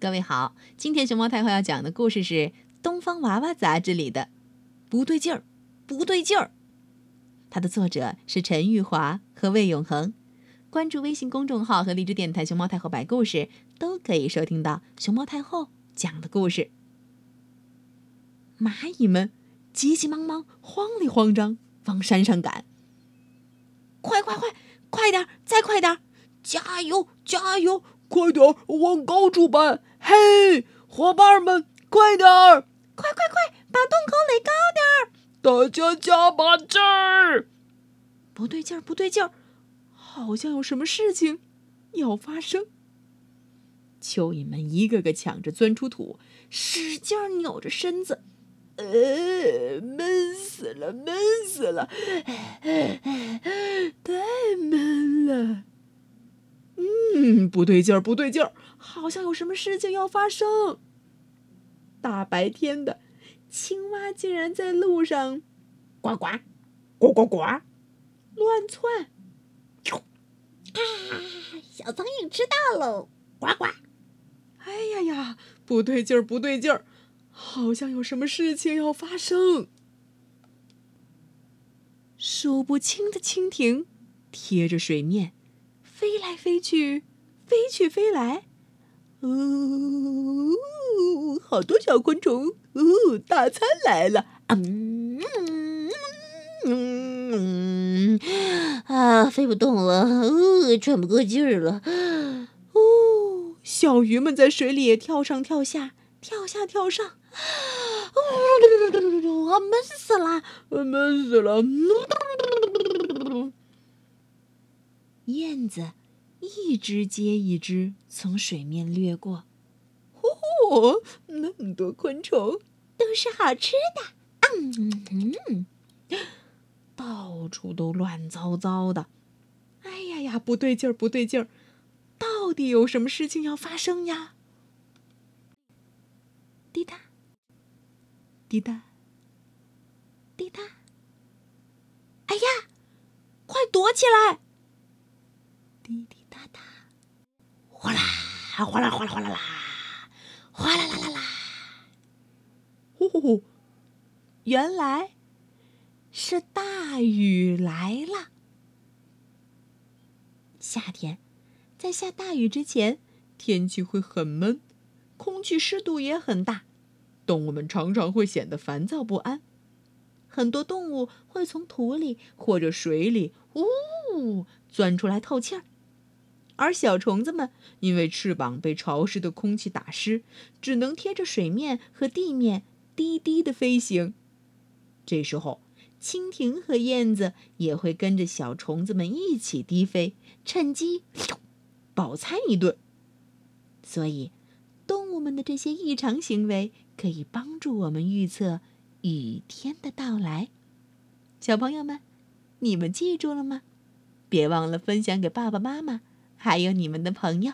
各位好，今天熊猫太后要讲的故事是《东方娃娃》杂志里的《不对劲儿，不对劲儿》。它的作者是陈玉华和魏永恒。关注微信公众号和荔枝电台“熊猫太后”摆故事，都可以收听到熊猫太后讲的故事。蚂蚁们急急忙忙、慌里慌张往山上赶。快快快，快点，再快点！加油，加油！快点往高处搬！嘿，伙伴们，快点儿！快快快，把洞口垒高点儿！大家加把劲儿！不对劲儿，不对劲儿，好像有什么事情要发生。蚯蚓们一个个抢着钻出土，使劲扭着身子。呃，闷死了，闷死了，太闷了。嗯，不对劲儿，不对劲儿，好像有什么事情要发生。大白天的，青蛙竟然在路上呱呱呱呱呱乱窜。啊，小苍蝇吃到喽！呱呱！哎呀呀，不对劲儿，不对劲儿，好像有什么事情要发生。数不清的蜻蜓贴着水面。飞来飞去，飞去飞来，哦，好多小昆虫，哦，大餐来了，嗯嗯啊，飞不动了，哦，喘不过劲儿了，哦，小鱼们在水里跳上跳下，跳下跳上，啊，闷死了，闷死了。燕子一只接一只从水面掠过，嚯，那么多昆虫，都是好吃的。嗯嗯，到处都乱糟糟的。哎呀呀，不对劲儿，不对劲儿，到底有什么事情要发生呀？滴答，滴答，滴答。哎呀，快躲起来！滴滴答答，哗啦哗啦哗啦哗啦啦，哗啦啦啦啦！呼呼呼，原来是大雨来了。夏天，在下大雨之前，天气会很闷，空气湿度也很大，动物们常常会显得烦躁不安。很多动物会从土里或者水里呜钻出来透气儿。而小虫子们因为翅膀被潮湿的空气打湿，只能贴着水面和地面低低的飞行。这时候，蜻蜓和燕子也会跟着小虫子们一起低飞，趁机饱餐一顿。所以，动物们的这些异常行为可以帮助我们预测雨天的到来。小朋友们，你们记住了吗？别忘了分享给爸爸妈妈。还有你们的朋友。